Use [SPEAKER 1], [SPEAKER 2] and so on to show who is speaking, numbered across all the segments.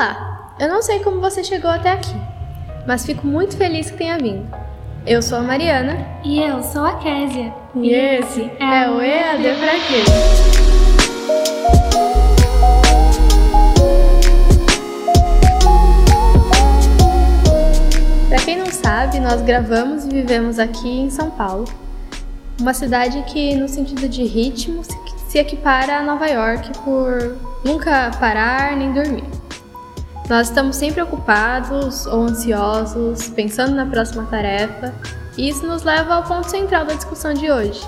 [SPEAKER 1] Olá! Eu não sei como você chegou até aqui, mas fico muito feliz que tenha vindo. Eu sou a Mariana.
[SPEAKER 2] E eu sou a Késia.
[SPEAKER 1] E esse é, é o EAD Pra Quê? Para quem não sabe, nós gravamos e vivemos aqui em São Paulo, uma cidade que, no sentido de ritmo, se equipara a Nova York por nunca parar nem dormir. Nós estamos sempre ocupados ou ansiosos, pensando na próxima tarefa, e isso nos leva ao ponto central da discussão de hoje,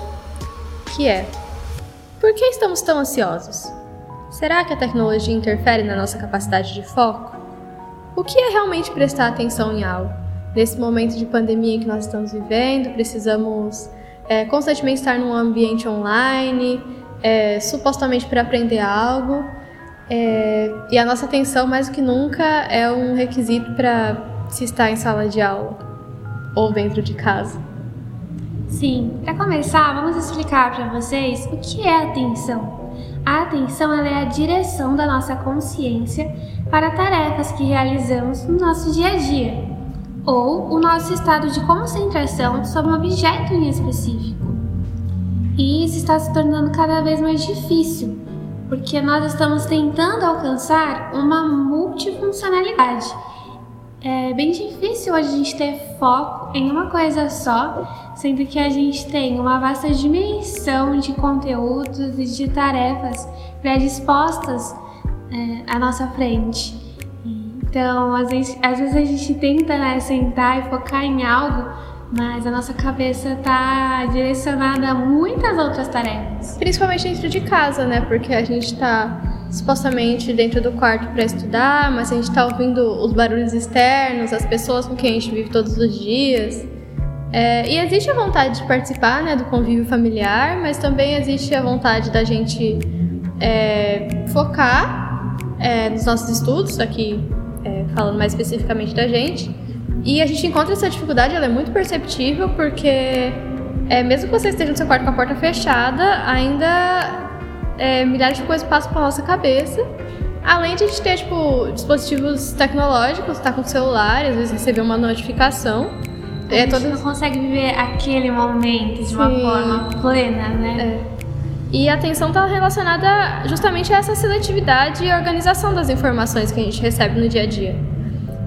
[SPEAKER 1] que é: por que estamos tão ansiosos? Será que a tecnologia interfere na nossa capacidade de foco? O que é realmente prestar atenção em algo? Nesse momento de pandemia que nós estamos vivendo, precisamos é, constantemente estar num ambiente online, é, supostamente para aprender algo, é, e a nossa atenção, mais do que nunca, é um requisito para se estar em sala de aula ou dentro de casa.
[SPEAKER 2] Sim, para começar, vamos explicar para vocês o que é atenção. A atenção é a direção da nossa consciência para tarefas que realizamos no nosso dia a dia, ou o nosso estado de concentração sobre um objeto em específico. E isso está se tornando cada vez mais difícil, porque nós estamos tentando alcançar uma multifuncionalidade. É bem difícil a gente ter foco em uma coisa só, sendo que a gente tem uma vasta dimensão de conteúdos e de tarefas predispostas é, à nossa frente. Então, às vezes, às vezes a gente tenta né, sentar e focar em algo, mas a nossa cabeça está direcionada a muitas outras tarefas.
[SPEAKER 1] Principalmente dentro de casa, né? Porque a gente está supostamente dentro do quarto para estudar, mas a gente está ouvindo os barulhos externos, as pessoas com quem a gente vive todos os dias. É, e existe a vontade de participar né, do convívio familiar, mas também existe a vontade da gente é, focar é, nos nossos estudos, aqui é, falando mais especificamente da gente, e a gente encontra essa dificuldade, ela é muito perceptível, porque é, mesmo que você esteja no seu quarto com a porta fechada, ainda é, milhares de coisas passam pela nossa cabeça. Além de a gente ter, tipo, dispositivos tecnológicos, tá com o celular, às vezes receber uma notificação.
[SPEAKER 2] A é, gente todas... não consegue viver aquele momento de Sim. uma forma plena, né?
[SPEAKER 1] É. E a atenção está relacionada justamente a essa seletividade e organização das informações que a gente recebe no dia a dia.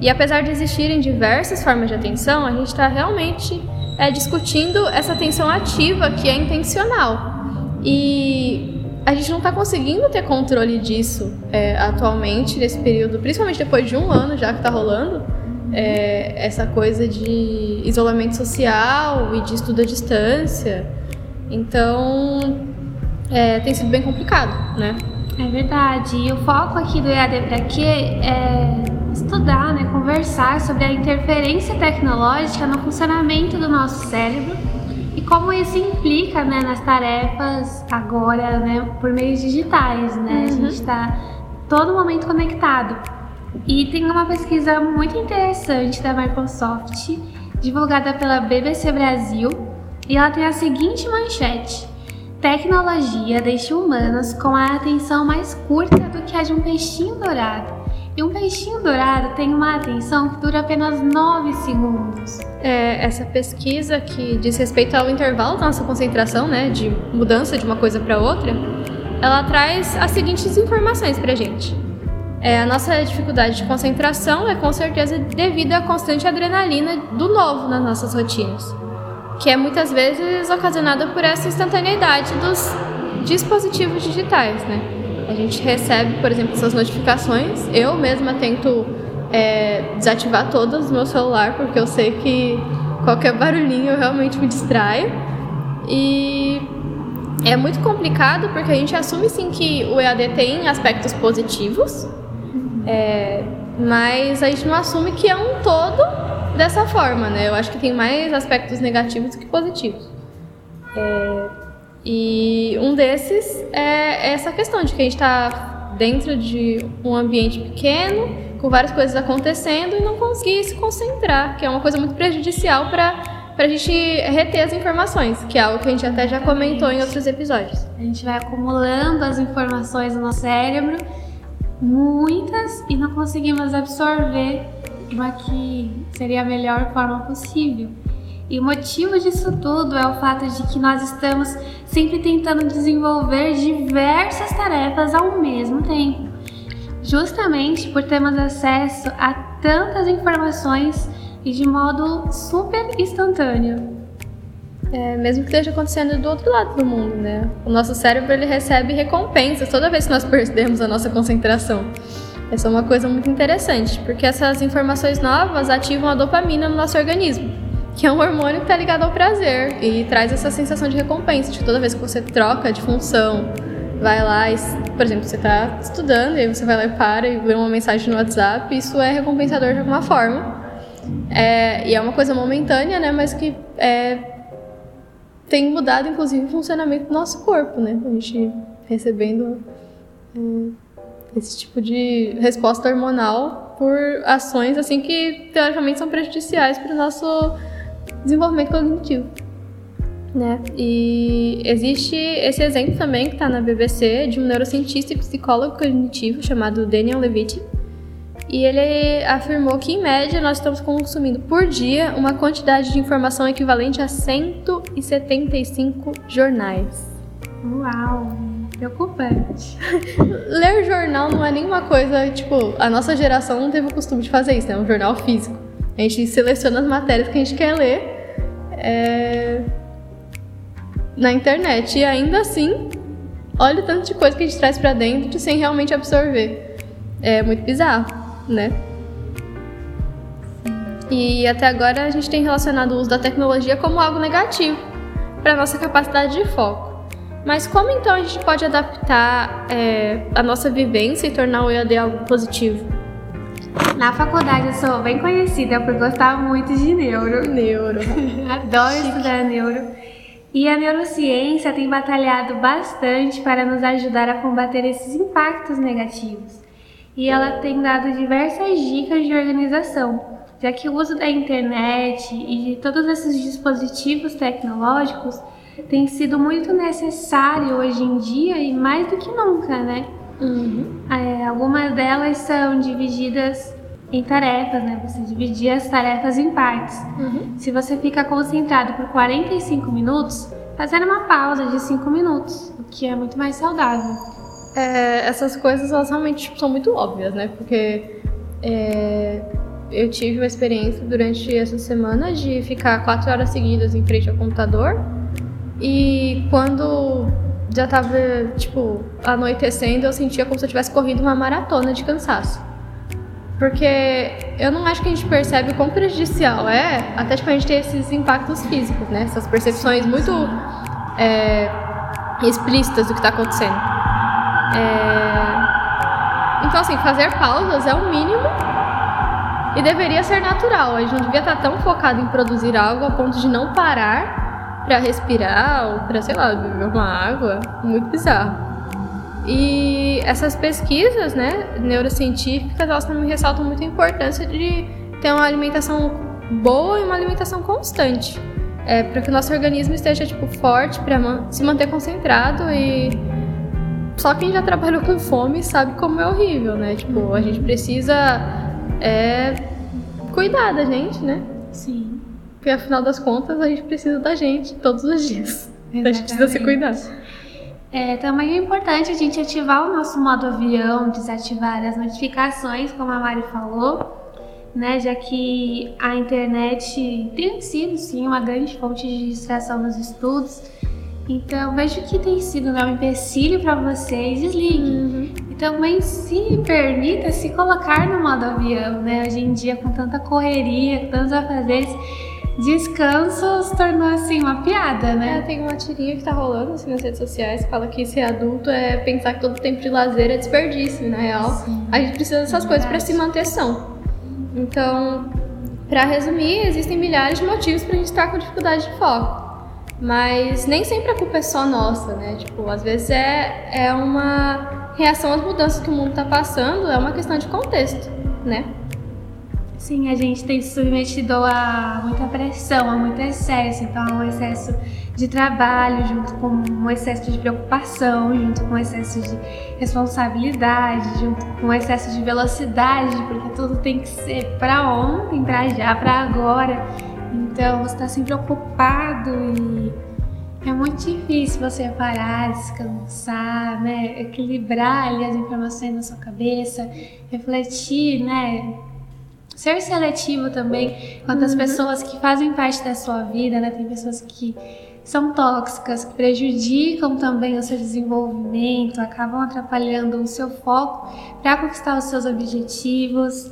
[SPEAKER 1] E apesar de existirem diversas formas de atenção, a gente está realmente é, discutindo essa atenção ativa que é intencional. E a gente não está conseguindo ter controle disso é, atualmente, nesse período, principalmente depois de um ano já que está rolando, é, essa coisa de isolamento social e de estudo à distância. Então, é, tem sido bem complicado, né?
[SPEAKER 2] É verdade. E o foco aqui do EAD para quê é estudar, né, conversar sobre a interferência tecnológica no funcionamento do nosso cérebro e como isso implica né, nas tarefas agora né, por meios digitais. Né? Uhum. A gente está todo momento conectado. E tem uma pesquisa muito interessante da Microsoft, divulgada pela BBC Brasil, e ela tem a seguinte manchete. Tecnologia deixa humanos com a atenção mais curta do que a de um peixinho dourado. E um peixinho dourado tem uma atenção que dura apenas 9 segundos.
[SPEAKER 1] É, essa pesquisa que diz respeito ao intervalo da nossa concentração, né, de mudança de uma coisa para outra, ela traz as seguintes informações para a gente. É, a nossa dificuldade de concentração é com certeza devido à constante adrenalina do novo nas nossas rotinas, que é muitas vezes ocasionada por essa instantaneidade dos dispositivos digitais, né? A gente recebe, por exemplo, essas notificações. Eu mesma tento é, desativar todas no meu celular, porque eu sei que qualquer barulhinho realmente me distraio. E é muito complicado porque a gente assume sim que o EAD tem aspectos positivos, é, mas a gente não assume que é um todo dessa forma, né? Eu acho que tem mais aspectos negativos que positivos. É, e um desses é essa questão de que a gente está dentro de um ambiente pequeno, com várias coisas acontecendo e não conseguir se concentrar, que é uma coisa muito prejudicial para para a gente reter as informações, que é algo que a gente até já comentou em outros episódios.
[SPEAKER 2] A gente vai acumulando as informações no nosso cérebro muitas e não conseguimos absorver uma que seria a melhor forma possível. E o motivo disso tudo é o fato de que nós estamos sempre tentando desenvolver diversas tarefas ao mesmo tempo, justamente por termos acesso a tantas informações e de modo super instantâneo.
[SPEAKER 1] É, mesmo que esteja acontecendo do outro lado do mundo, né? O nosso cérebro ele recebe recompensas toda vez que nós perdemos a nossa concentração. Essa é uma coisa muito interessante, porque essas informações novas ativam a dopamina no nosso organismo, que é um hormônio que está ligado ao prazer e traz essa sensação de recompensa, de toda vez que você troca de função, vai lá e, por exemplo, você está estudando e você vai lá e para e lê uma mensagem no WhatsApp, isso é recompensador de alguma forma. É, e é uma coisa momentânea, né, mas que é, tem mudado, inclusive, o funcionamento do nosso corpo, né? A gente recebendo é, esse tipo de resposta hormonal por ações assim que teoricamente são prejudiciais para o nosso desenvolvimento cognitivo. Né? E existe esse exemplo também que está na BBC de um neurocientista e psicólogo cognitivo chamado Daniel Levitin, e ele afirmou que, em média, nós estamos consumindo por dia uma quantidade de informação equivalente a 175 jornais.
[SPEAKER 2] Uau! Preocupante.
[SPEAKER 1] Ler jornal não é nenhuma coisa, tipo, a nossa geração não teve o costume de fazer isso, né? É um jornal físico. A gente seleciona as matérias que a gente quer ler é... na internet. E ainda assim, olha o tanto de coisa que a gente traz para dentro sem realmente absorver. É muito bizarro né? E até agora a gente tem relacionado o uso da tecnologia como algo negativo para nossa capacidade de foco. Mas como então a gente pode adaptar é, a nossa vivência e tornar o EAD algo positivo?
[SPEAKER 2] Na faculdade eu sou bem conhecida por gostar muito de neuro.
[SPEAKER 1] Neuro.
[SPEAKER 2] Adoro Chique. estudar neuro. E a neurociência tem batalhado bastante para nos ajudar a combater esses impactos negativos e ela tem dado diversas dicas de organização, já que o uso da internet e de todos esses dispositivos tecnológicos tem sido muito necessário hoje em dia e mais do que nunca, né? Uhum. É, algumas delas são divididas em tarefas, né? Você dividir as tarefas em partes. Uhum. Se você fica concentrado por 45 minutos, fazer uma pausa de 5 minutos, o que é muito mais saudável
[SPEAKER 1] é, essas coisas elas realmente tipo, são muito óbvias, né? Porque é, eu tive uma experiência durante essa semana de ficar quatro horas seguidas em frente ao computador e quando já tava, tipo, anoitecendo, eu sentia como se eu tivesse corrido uma maratona de cansaço. Porque eu não acho que a gente percebe o quão prejudicial é, até tipo, a gente ter esses impactos físicos, né? Essas percepções muito é, explícitas do que está acontecendo. É... Então, assim, fazer pausas é o mínimo e deveria ser natural. A gente não devia estar tão focado em produzir algo a ponto de não parar para respirar ou para, sei lá, beber uma água. Muito bizarro. E essas pesquisas, né, neurocientíficas, elas também ressaltam muito a importância de ter uma alimentação boa e uma alimentação constante. É, para que o nosso organismo esteja tipo forte para se manter concentrado e só quem já trabalhou com fome sabe como é horrível, né? Tipo, a gente precisa é, cuidar da gente, né?
[SPEAKER 2] Sim.
[SPEAKER 1] Porque afinal das contas a gente precisa da gente todos os dias. Exatamente. A gente precisa se cuidar.
[SPEAKER 2] É, também é importante a gente ativar o nosso modo avião, desativar as notificações, como a Mari falou, né? Já que a internet tem sido sim uma grande fonte de distração nos estudos. Então, vejo que tem sido né, um empecilho para vocês, desligue. Uhum. E também se permita se colocar no modo avião, né? Hoje em dia, com tanta correria, tantos afazeres, descanso se tornou assim uma piada, né?
[SPEAKER 1] É, tem uma tirinha que tá rolando assim, nas redes sociais que fala que ser adulto é pensar que todo tempo de lazer é desperdício, na real. Sim, a gente precisa dessas é coisas para se manter são. Então, para resumir, existem milhares de motivos para a gente estar com dificuldade de foco. Mas nem sempre a culpa é só nossa, né? Tipo, às vezes é, é uma reação às mudanças que o mundo está passando, é uma questão de contexto, né?
[SPEAKER 2] Sim, a gente tem se submetido a muita pressão, a muito excesso, então a um excesso de trabalho, junto com um excesso de preocupação, junto com um excesso de responsabilidade, junto com um excesso de velocidade, porque tudo tem que ser para ontem, para já, para agora. Então você está sempre ocupado e é muito difícil você parar, descansar, né? Equilibrar ali as informações na sua cabeça, refletir, né? Ser seletivo também quanto às uhum. pessoas que fazem parte da sua vida, né? Tem pessoas que são tóxicas, que prejudicam também o seu desenvolvimento, acabam atrapalhando o seu foco para conquistar os seus objetivos.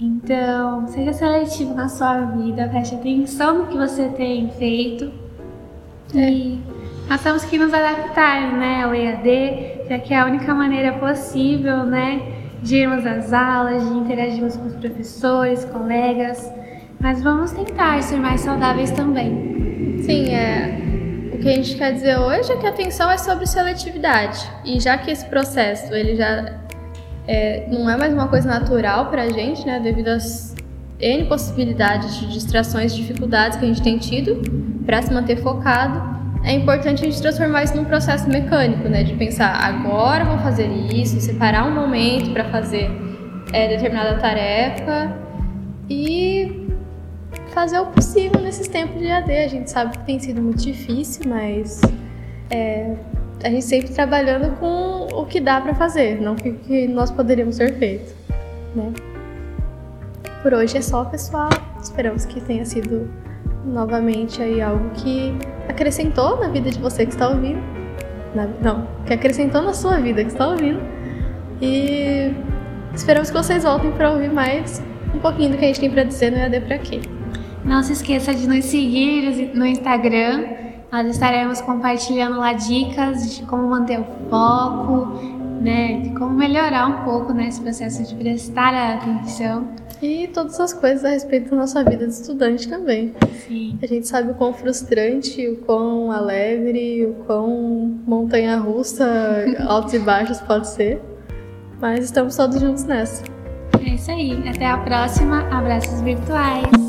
[SPEAKER 2] Então, seja seletivo na sua vida, preste atenção no que você tem feito e nós temos que nos adaptar né, ao EAD, já que é a única maneira possível né, de irmos às aulas, de interagirmos com os professores, colegas, mas vamos tentar ser mais saudáveis também.
[SPEAKER 1] Sim, é. O que a gente quer dizer hoje é que a atenção é sobre seletividade. E já que esse processo ele já é, não é mais uma coisa natural para a gente, né, devido às N possibilidades de distrações, dificuldades que a gente tem tido para se manter focado, é importante a gente transformar isso num processo mecânico, né? De pensar, agora vou fazer isso, separar um momento para fazer é, determinada tarefa e fazer o possível nesses tempos de AD. A gente sabe que tem sido muito difícil, mas é, a gente sempre trabalhando com o que dá para fazer, não o que nós poderíamos ter feito, né? Por hoje é só, pessoal. Esperamos que tenha sido novamente aí algo que acrescentou na vida de você que está ouvindo. Na, não, que acrescentou na sua vida que está ouvindo. E esperamos que vocês voltem para ouvir mais um pouquinho do que a gente tem para dizer no EAD para quê.
[SPEAKER 2] Não se esqueça de nos seguir no Instagram. Nós estaremos compartilhando lá dicas de como manter o foco, né, de como melhorar um pouco nesse processo de prestar atenção.
[SPEAKER 1] E todas as coisas a respeito da nossa vida de estudante também.
[SPEAKER 2] Sim.
[SPEAKER 1] A gente sabe o quão frustrante, o quão alegre, o quão montanha-russa, altos e baixos pode ser. Mas estamos todos juntos nessa.
[SPEAKER 2] É isso aí. Até a próxima. Abraços virtuais.